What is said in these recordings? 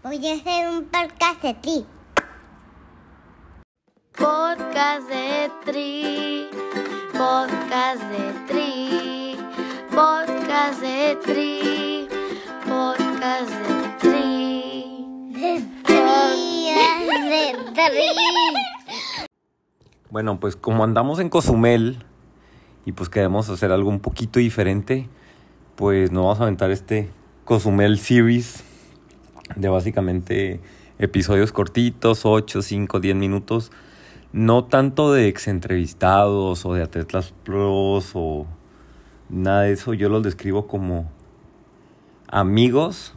Voy a hacer un podcast de ti. Podcast de Tri, podcast de Tri, podcast de Tri, podcast de Tri. De tri, de tri. Bueno, pues como andamos en Cozumel y pues queremos hacer algo un poquito diferente, pues nos vamos a aventar este Cozumel Series de básicamente episodios cortitos, 8, 5, 10 minutos. No tanto de ex entrevistados o de atletas pros o nada de eso. Yo los describo como amigos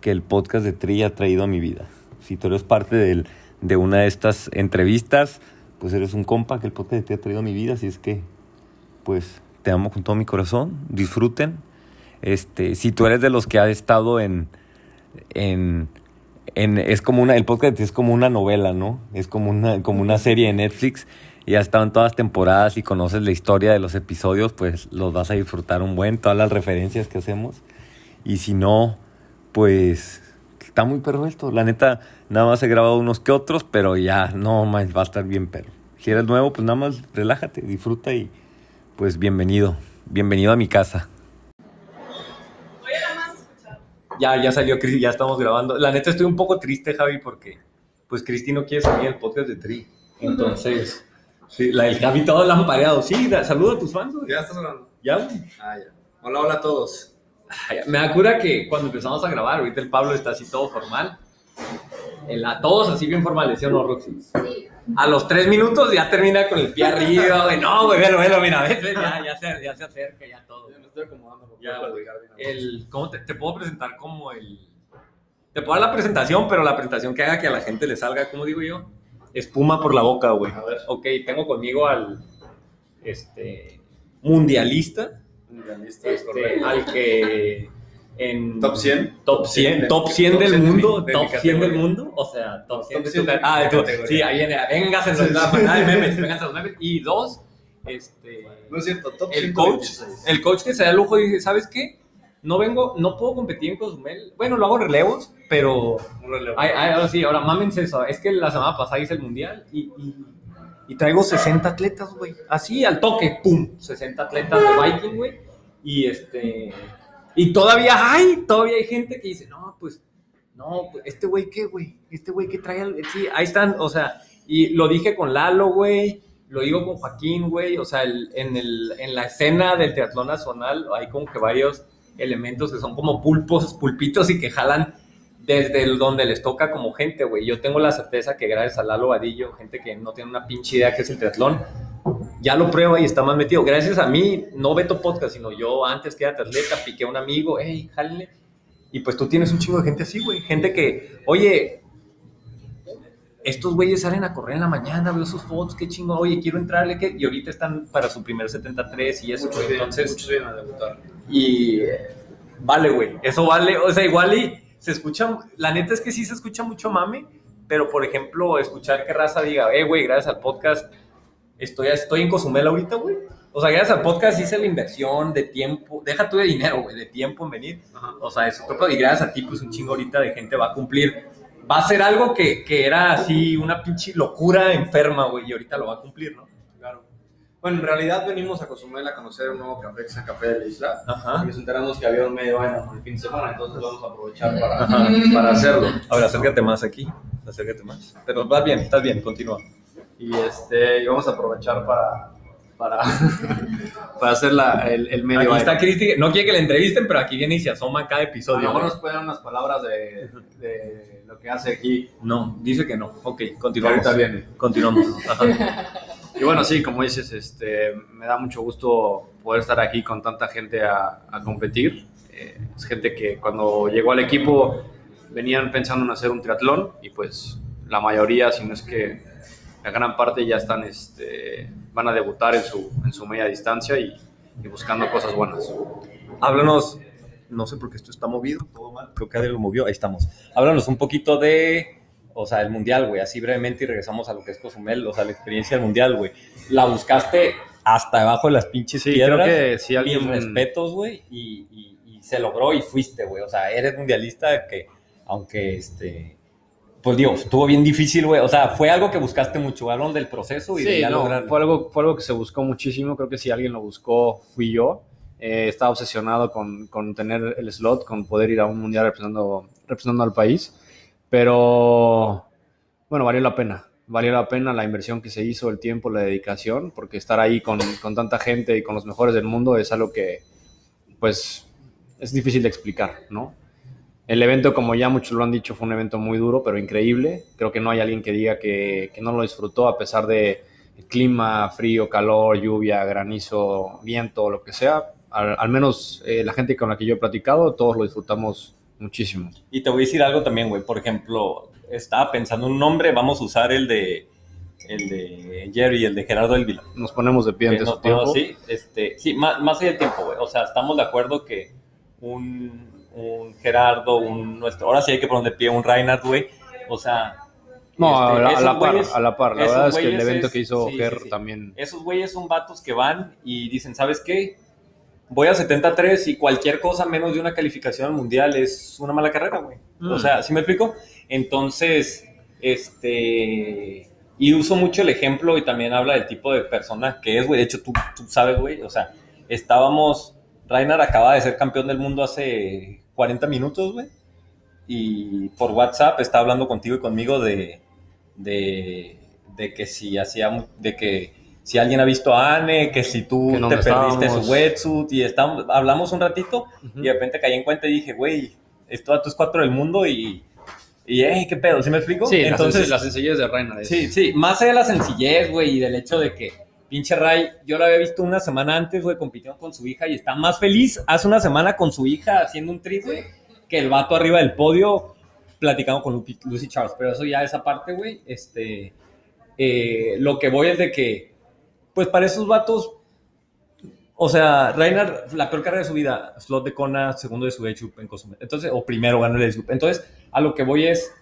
que el podcast de Tri ha traído a mi vida. Si tú eres parte del- de una de estas entrevistas, pues eres un compa que el podcast de Tri ha traído a mi vida. Así es que, pues, te amo con todo mi corazón. Disfruten. Este, si tú eres de los que ha estado en, en, en- es como una, el podcast es como una novela, ¿no? Es como una, como una serie de Netflix y ha estado en todas temporadas y conoces la historia de los episodios, pues los vas a disfrutar un buen, todas las referencias que hacemos. Y si no, pues está muy perro esto. La neta, nada más he grabado unos que otros, pero ya, no más, va a estar bien perro. Si eres nuevo, pues nada más relájate, disfruta y pues bienvenido. Bienvenido a mi casa. Ya, ya salió Cris, ya estamos grabando. La neta estoy un poco triste, Javi, porque pues Cristi no quiere salir el podcast de Tri. Entonces, sí, la del Javi todo lampareado. Sí, da- saluda a tus fans. güey. ¿Ya estás hablando? Ya, güey. Ah, ya. Hola, hola a todos. Ay, Me da cura que cuando empezamos a grabar, ahorita el Pablo está así todo formal. El- a todos así bien formales, ¿sí o no, Roxy? A los tres minutos ya termina con el pie arriba, güey. No, güey, velo, velo, mira, ves, ves, ya, ya, se, ya se acerca, ya todo. Estoy acomodando Ya, güey. El, ¿Cómo te, te puedo presentar como el... Te puedo dar la presentación, pero la presentación que haga que a la gente le salga, ¿cómo digo yo? Espuma por la boca, güey. A ver. Ok, tengo conmigo al este, mundialista, Mundialista, es este, correcto. al que en... Top 100. Top 100, de- top 100 top del 100 de mundo, mi- de top mi 100 del mundo, o sea, top 100 Top de 100 tu Ah, de tu, sí, ahí viene, vengas en los nada de memes, vengas a los memes. Y dos, este, No es cierto, top el coach, 126. el coach que se da el lujo y dice, ¿sabes qué? No vengo, no puedo competir en Cozumel. Bueno, lo hago relevos, pero relevo. Ay, ay, ahora sí, ahora mámense eso. Es que la semana pasada hice el mundial y, y, y traigo 60 atletas, güey. Así, al toque, pum. 60 atletas de Viking, güey. Y este. Y todavía hay, todavía hay gente que dice, no, pues, no, pues, este güey, ¿qué, güey? Este güey, ¿qué trae? al-?" Sí, ahí están, o sea, y lo dije con Lalo, güey. Lo digo con Joaquín, güey. O sea, en, el, en la escena del triatlón nacional hay como que varios elementos que son como pulpos, pulpitos y que jalan desde el donde les toca como gente, güey. Yo tengo la certeza que gracias a Lalo Vadillo, gente que no tiene una pinche idea que es el triatlón, ya lo prueba y está más metido. Gracias a mí, no Beto Podcast, sino yo antes que era atleta, piqué a un amigo, hey, jálenle. Y pues tú tienes un chingo de gente así, güey. Gente que, oye, estos güeyes salen a correr en la mañana, veo sus fotos, qué chingo, oye, quiero entrarle, y ahorita están para su primer 73 y eso, Muchos entonces... muchos vienen a debutar. Y eh, vale, güey. Eso vale. O sea, igual y se escucha. La neta es que sí se escucha mucho mame. Pero, por ejemplo, escuchar que raza diga, eh, güey, gracias al podcast, estoy, estoy en Cozumel ahorita, güey. O sea, gracias al podcast hice la inversión de tiempo. Deja tú de dinero, güey, de tiempo en venir. Ajá. O sea, eso. Y gracias a ti, pues un chingo ahorita de gente va a cumplir. Va a ser algo que, que era así, una pinche locura enferma, güey. Y ahorita lo va a cumplir, ¿no? Claro. Bueno, en realidad venimos a Cozumel a conocer un nuevo café que es el Café de la Isla. Ajá. Y nos enteramos que había un medio año el fin de semana, entonces vamos a aprovechar para, para hacerlo. Ahora acércate más aquí. Acércate más. Pero vas bien, estás bien, continúa. Y, este, y vamos a aprovechar para, para, para hacer la, el, el medio Aquí está Cristi, no quiere que le entrevisten, pero aquí viene y se asoma cada A episodio. lo mejor ¿no? nos pueden dar unas palabras de, de lo que hace aquí. No, dice que no. Ok, continuamos. ahorita viene. Continuamos. Y bueno, sí, como dices, este, me da mucho gusto poder estar aquí con tanta gente a, a competir. Eh, es gente que cuando llegó al equipo venían pensando en hacer un triatlón y pues la mayoría, si no es que la gran parte ya están, este, van a debutar en su, en su media distancia y, y buscando cosas buenas. Háblanos, no sé por qué esto está movido, todo mal, creo que alguien lo movió, ahí estamos. Háblanos un poquito de, o sea, el mundial, güey, así brevemente y regresamos a lo que es Cozumel, o sea, la experiencia del mundial, güey. La buscaste hasta debajo de las pinches Sí, piedras. creo que si alguien- Mis respetos, güey, y, y- y se logró y fuiste, güey. O sea, eres mundialista que Aunque, este, pues digo, estuvo bien difícil, güey. O sea, fue algo que buscaste mucho, hablaron del proceso y de Sí, ya no, lograrlo. fue, algo, fue algo que se buscó muchísimo. Creo que si alguien lo buscó, fui yo. Eh, estaba obsesionado con, con tener el slot, con poder ir a un mundial representando, representando al país. Pero, bueno, valió la pena. Valió la pena la inversión que se hizo, el tiempo, la dedicación, porque estar ahí con, con tanta gente y con los mejores del mundo es algo que, pues, es difícil de explicar, ¿no? El evento, como ya muchos lo han dicho, fue un evento muy duro, pero increíble. Creo que no hay alguien que diga que, que no lo disfrutó a pesar de el clima, frío, calor, lluvia, granizo, viento, lo que sea. Al, al menos eh, la gente con la que yo he platicado, todos lo disfrutamos muchísimo. Y te voy a decir algo también, güey. Por ejemplo, estaba pensando un nombre, vamos a usar el de el de Jerry, el de Gerardo Elvila. Nos ponemos de pie Que ante nos su tiempo. ponemos así, este, sí, más, más allá del tiempo, güey. O sea, estamos de acuerdo que un, un Gerardo, un nuestro, ahora sí hay que poner de pie un Reinhardt, güey. O sea, No, este, a, la, a esos la par, güeyes- a la par. La verdad es que el evento es- que hizo sí, Ger sí, sí. también. Esos güeyes son vatos que van y dicen, ¿sabes qué? Voy a 73 y cualquier cosa menos de una calificación al mundial es una mala carrera, güey. O Mm. sea, ¿sí me explico? Entonces, este... Y uso mucho el ejemplo y también habla del tipo de persona que es, güey. De hecho, tú, tú sabes, güey. O sea, estábamos... Reiner acaba de ser campeón del mundo hace 40 minutos, güey. Y por WhatsApp está hablando contigo y conmigo de, de, de que si hacía, de que si alguien ha visto a Anne, que si tú Que te dónde perdiste estábamos. su wetsuit y estamos, hablamos un ratito Ujú. y de repente caí en cuenta y dije, güey, esto a tus cuatro del mundo y, y hey, qué pedo, ¿sí me explico? Sí, entonces, la sencillez de Reina. es- sí, sí, más allá de la sencillez, güey, y del hecho de que pinche Ray, yo lo había visto una semana antes, güey, compitiendo con su hija y está más feliz. Hace una semana con su hija haciendo un trip, güey, que el vato arriba del podio platicando con Lucy Charles, pero eso ya esa parte, güey, este, eh, lo que voy es de que, pues para esos vatos, o sea, Reiner, la peor carrera de su vida, slot de Kona, segundo de su age en Cozumel, entonces, o primero ganó el age entonces, a lo que voy es,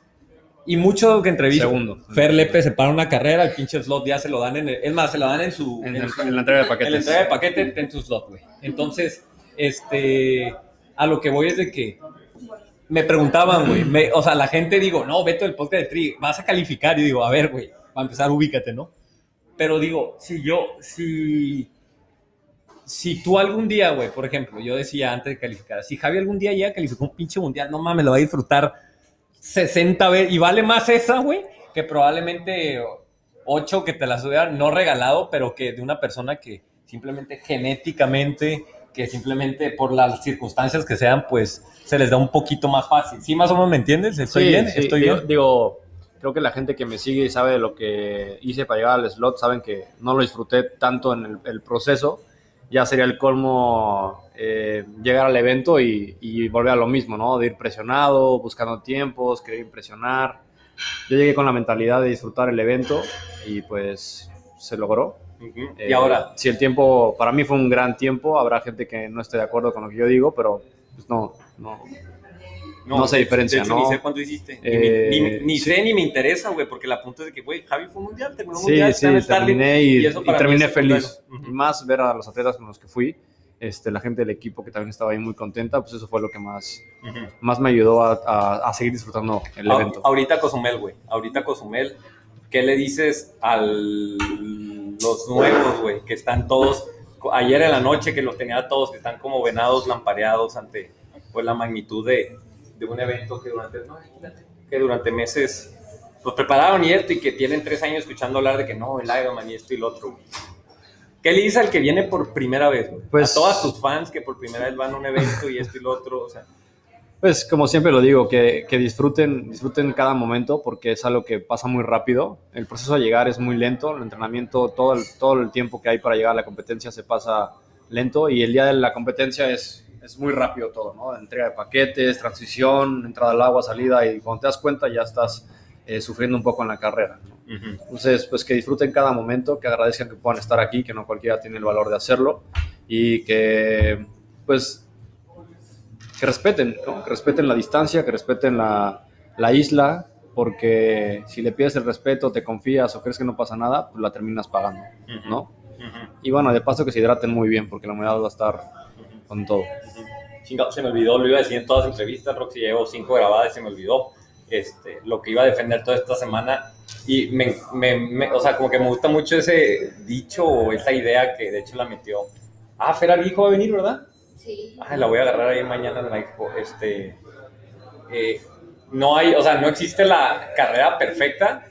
y mucho que entrevista, Segundo. Fer Lepe se para una carrera, el pinche slot ya se lo dan en, el- es más, se lo dan en su, En, en el- en la entrega de en la paquetes. entrega de paquete ten tu slot, güey. Entonces, este, a lo que voy es de que me preguntaban, güey, o sea, la gente digo, no, Beto, el podcast de Tri, vas a calificar. Y digo, a ver, güey, para empezar, ubícate, ¿no? Pero digo, si yo, si, si tú algún día, güey, por ejemplo, yo decía antes de calificar, si Javi algún día ya calificó un pinche mundial, no mames, lo va a disfrutar 60 veces, y vale más esa, güey, que probablemente 8 que te las hubiera no regalado, pero que de una persona que simplemente genéticamente, que simplemente por las circunstancias que sean, pues se les da un poquito más fácil. ¿Sí más o menos me entiendes? ¿Estoy Sí, bien? sí, ¿Estoy digo, bien? digo, creo que la gente que me sigue y sabe de lo que hice para llegar al slot, saben que no lo disfruté tanto en el, el proceso. Ya sería el colmo eh, llegar al evento y, y volver a lo mismo, ¿no? De ir presionado, buscando tiempos, querer impresionar. Yo llegué con la mentalidad de disfrutar el evento y pues se logró. Eh, y ahora, si el tiempo, para mí fue un gran tiempo, habrá gente que no esté de acuerdo con lo que yo digo, pero pues no, no, no se diferencia, de hecho, ¿no? Ni sé cuánto hiciste. Ni- Eh, ni, ni sí. sé ni me interesa, güey, porque la punta es de que, güey, Javi fue mundial, terminó Sí, mundial, sí, terminé y, y eso y para terminé feliz. Y Ujú. más ver a los atletas con los que fui, este, la gente del equipo que también estaba ahí muy contenta, pues eso fue lo que más, Ujú. más me ayudó a, a- a seguir disfrutando el A- evento. Ahorita Cozumel, güey. Ahorita Cozumel. ¿Qué le dices a los nuevos, güey? Que están todos. Ayer en la noche que los tenía todos, que están como venados, lampareados ante pues, la magnitud de, de un evento que durante, no, que durante meses los prepararon y esto, y que tienen tres años escuchando hablar de que no, el Ironman y esto y lo otro. ¿Qué le dices al que viene por primera vez? Pues- a todas tus fans que por primera vez van a un evento y esto y lo otro, o sea. Pues como siempre lo digo, que, que disfruten, disfruten cada momento porque es algo que pasa muy rápido. El proceso de llegar es muy lento, el entrenamiento, todo el, todo el tiempo que hay para llegar a la competencia se pasa lento y el día de la competencia es, es muy rápido todo, ¿no? Entrega de paquetes, transición, entrada al agua, salida y cuando te das cuenta ya estás eh, sufriendo un poco en la carrera. ¿no? Entonces, pues que disfruten cada momento, que agradezcan que puedan estar aquí, que no cualquiera tiene el valor de hacerlo y que, pues, que respeten, ¿no? que respeten la distancia, que respeten la, la isla, porque si le pides el respeto, te confías o crees que no pasa nada, pues la terminas pagando, ¿no? Y bueno, de paso que se hidraten muy bien, porque la humedad va a estar con todo. chingado, se me olvidó, lo iba a decir en todas las entrevistas, Roxy, llevo cinco grabadas y se me olvidó este, lo que iba a defender toda esta semana. Y me, me, me- o sea, como que me gusta mucho ese dicho o esa idea que de hecho la metió. Ah, Fer Arvijo va a venir, ¿verdad? Sí. Ah, la voy a agarrar ahí mañana en la expo. Este, eh, no hay, o sea, no existe la carrera perfecta,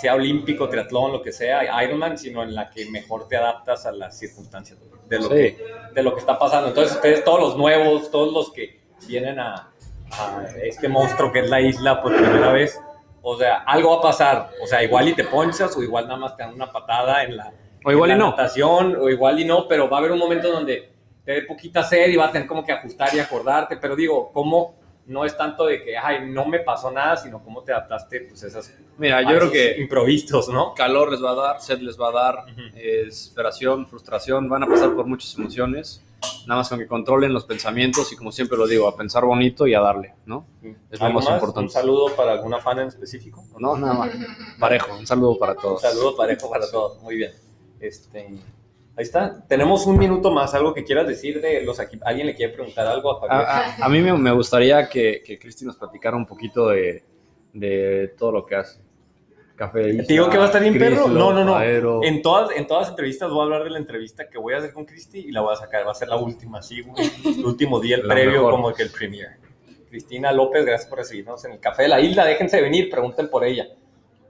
sea olímpico, triatlón, lo que sea, Ironman, sino en la que mejor te adaptas a las circunstancias de lo, Sí. que, de lo que está pasando. Entonces, ustedes, todos los nuevos, todos los que vienen a, a este monstruo que es la isla por primera vez, o sea, algo va a pasar. O sea, igual y te ponchas, o igual nada más te dan una patada en la, O igual en y la no. natación, o igual y no, pero va a haber un momento donde te dé poquita sed y vas a tener como que ajustar y acordarte, pero digo, ¿cómo no es tanto de que, ay, no me pasó nada, sino cómo te adaptaste, pues esas Mira, yo creo que improvistos, ¿no? calor les va a dar, sed les va a dar, eh, desesperación, frustración, van a pasar por muchas emociones. Nada más con que controlen los pensamientos y como siempre lo digo, a pensar bonito y a darle, ¿no? Es lo ¿Algo más importante. Un saludo para alguna fan en específico. No, nada más. Parejo, un saludo para Un todos. saludo parejo para todos. Muy bien. Este, ahí está. Tenemos un minuto más. ¿Algo que quieras decir de los aquí? ¿Alguien le quiere preguntar algo a Javier? A, a- a mí me, me gustaría que, que Cristi nos platicara un poquito de, de todo lo que hace. Café ¿Te digo que va a estar bien perro? No, no, no. En todas, en todas las entrevistas voy a hablar de la entrevista que voy a hacer con Cristi y la voy a sacar. Va a ser la última, sí, güey. El último día, el La previo, mejor. como que el premier. Cristina López, gracias por recibirnos en el Café de la Isla. Déjense venir, pregunten por ella.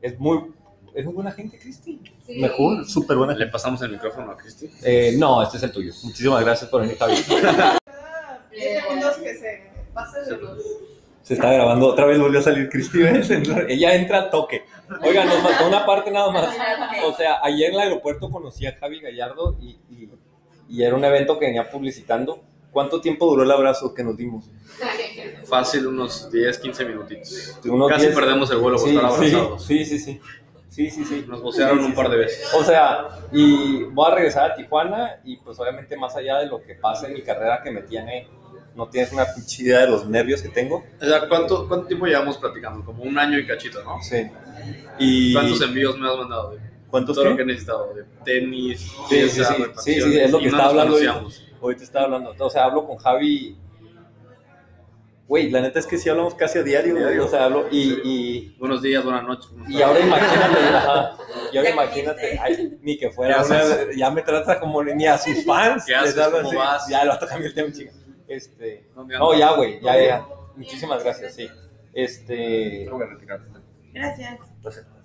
Es muy, es muy buena gente, Cristi. Mejor, súper buena Le pasamos el micrófono a Cristi. Eh, no, este es el tuyo. Muchísimas gracias por venir, Javi. 10 segundos que se pase de los. Se está grabando. Otra vez volvió a salir Cristi. Ella entra al toque. Oiga, nos faltó una parte nada más. O sea, ayer en el aeropuerto conocí a Javi Gallardo y, y- y era un evento que venía publicitando. ¿Cuánto tiempo duró el abrazo que nos dimos? Fácil, unos 10, 15 minutitos. Unos Casi 10. perdemos el vuelo por Sí, estar sí, abrazados. sí, sí, sí. Sí, sí, sí. Nos vocearon Sí, sí, un par de veces. O sea, y voy a regresar a Tijuana y pues obviamente más allá de lo que pase en mi carrera que me tiene, no tienes una pinche idea de los nervios que tengo. O sea, ¿cuánto, ¿cuánto tiempo llevamos platicando? Como un año y cachito, ¿no? Sí. Y ¿Cuántos envíos me has mandado? ¿Cuántos todo qué? lo que he necesitado, de tenis, Sí, sí, sí, sí, sí, es lo y que no estaba nos hablando ahorita. conocíamos. Ahorita estaba hablando, o sea, hablo con Javi. Güey, la neta es que sí hablamos casi a diario, güey. O sea, hablo y, y, Buenos días, buenas noches. ¿cómo y ahora imagínate, ajá, y ahora imagínate, ay, ni que fuera ya me trata como ni a sus fans. ¿Qué haces? ¿Cómo así. vas? Ya, lo cambié el tema, chica. Este, ¿Dónde no, ya, güey, ya, ¿Todo ya. Muchísimas gracias, sí. Este, Tengo que retirar. Gracias.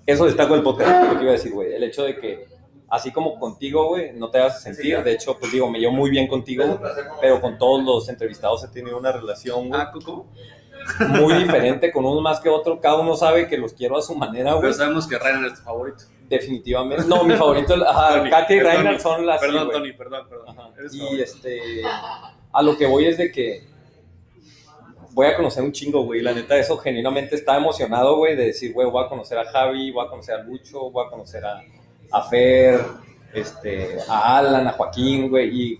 eso destaco del podcast, lo que iba a decir, güey. El hecho de que, así como contigo, güey, no te hagas sentir. De hecho, pues digo, me llevo muy bien contigo, pero con todos los entrevistados he tenido una relación, güey, Ah, muy diferente, con uno más que otro. Cada uno sabe que los quiero a su manera, güey. Pero sabemos que Ryan es tu favorito. Definitivamente. No, mi favorito, ajá, Katia y Reiner son las. Perdón. Tony, perdón, perdón. Y este, a lo que voy es de que voy a conocer un chingo, güey. La neta, eso genuinamente estaba emocionado, güey, de decir, güey, voy a conocer a Javi, voy a conocer a Lucho, voy a conocer a, a Fer, este, a Alan, a Joaquín, güey. Y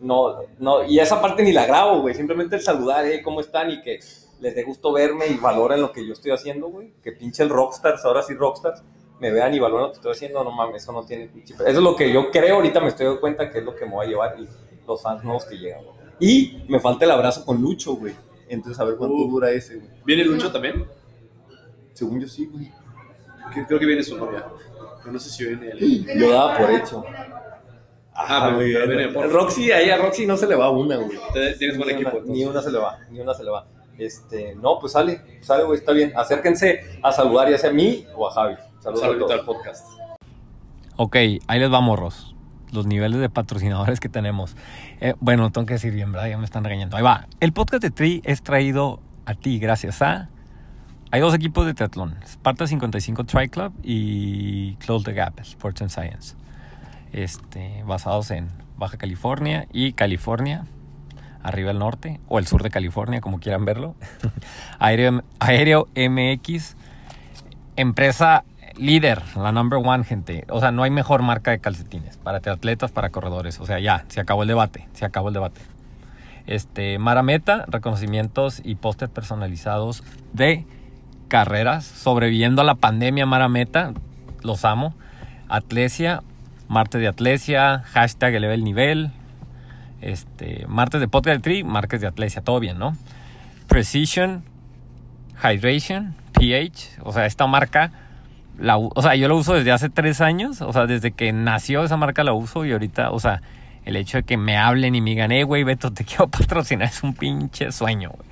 no, no, y esa parte ni la grabo, güey. Simplemente el saludar, eh, ¿cómo están? Y que les dé gusto verme y valoren lo que yo estoy haciendo, güey. Que pinche el Rockstars, ahora sí Rockstars, me vean y valoren lo que estoy haciendo. No mames, eso no tiene pinche. Eso es lo que yo creo, ahorita me estoy dando cuenta que es lo que me voy a llevar y los fans nuevos que llegan, güey. Y me falta el abrazo con Lucho, güey. Entonces, a ver cuánto Uh. dura ese, güey. ¿Viene Lucho también? Según yo sí, güey. Creo que viene su novia. No sé si viene él. Yo daba por hecho. Ah, pero- muy bien. Roxy, ahí a Roxy no se le va una, güey. Tienes buen Ni equipo. entonces. Ni una se le va, ni una se le va. Este, no, pues sale, sale, güey, está bien. Acérquense a saludar ya sea a mí o a Javi. Saludos todos. al podcast. Ok, ahí les va, morros. Los niveles de patrocinadores que tenemos. Eh, bueno, tengo que decir bien, ¿verdad? Ya me están regañando. Ahí va. El podcast de Tri es traído a ti gracias a... Hay dos equipos de triatlón. Sparta 55 Tri Club y Close the Gap, Sports and Science. Este, basados en Baja California y California, arriba el norte, o el sur de California, como quieran verlo. Aéreo, Aéreo MX, empresa líder, la number one, gente. O sea, no hay mejor marca de calcetines para atletas, para corredores. O sea, ya, se acabó el debate, se acabó el debate. Este, Marameta, reconocimientos y pósters personalizados de carreras, sobreviviendo a la pandemia Marameta, los amo. Atlesia, Marte de Atlesia, hashtag eleva el nivel. Este, martes de podcast de Tri, martes de Atlesia, todo bien, ¿no? Precision, Hydration, pH, o sea, esta marca, la, o sea, yo la uso desde hace tres años, o sea, desde que nació esa marca la uso y ahorita, o sea, el hecho de que me hablen y me digan, eh, güey, Beto, te quiero patrocinar, es un pinche sueño, güey.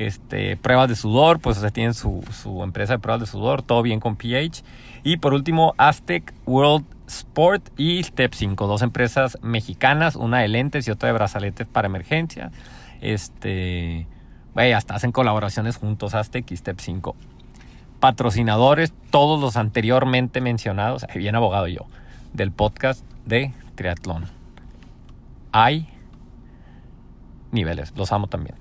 Este, pruebas de sudor, pues sea, tienen su, empresa de pruebas de sudor, todo bien con pH. Y por último, Aztec World Sport y Step 5, dos empresas mexicanas, una de lentes y otra de brazaletes para emergencia. Este, hasta hacen colaboraciones juntos Aztec y Step 5. Patrocinadores, todos los anteriormente mencionados, bien abogado yo, del podcast de triatlón. Hay niveles, los amo también.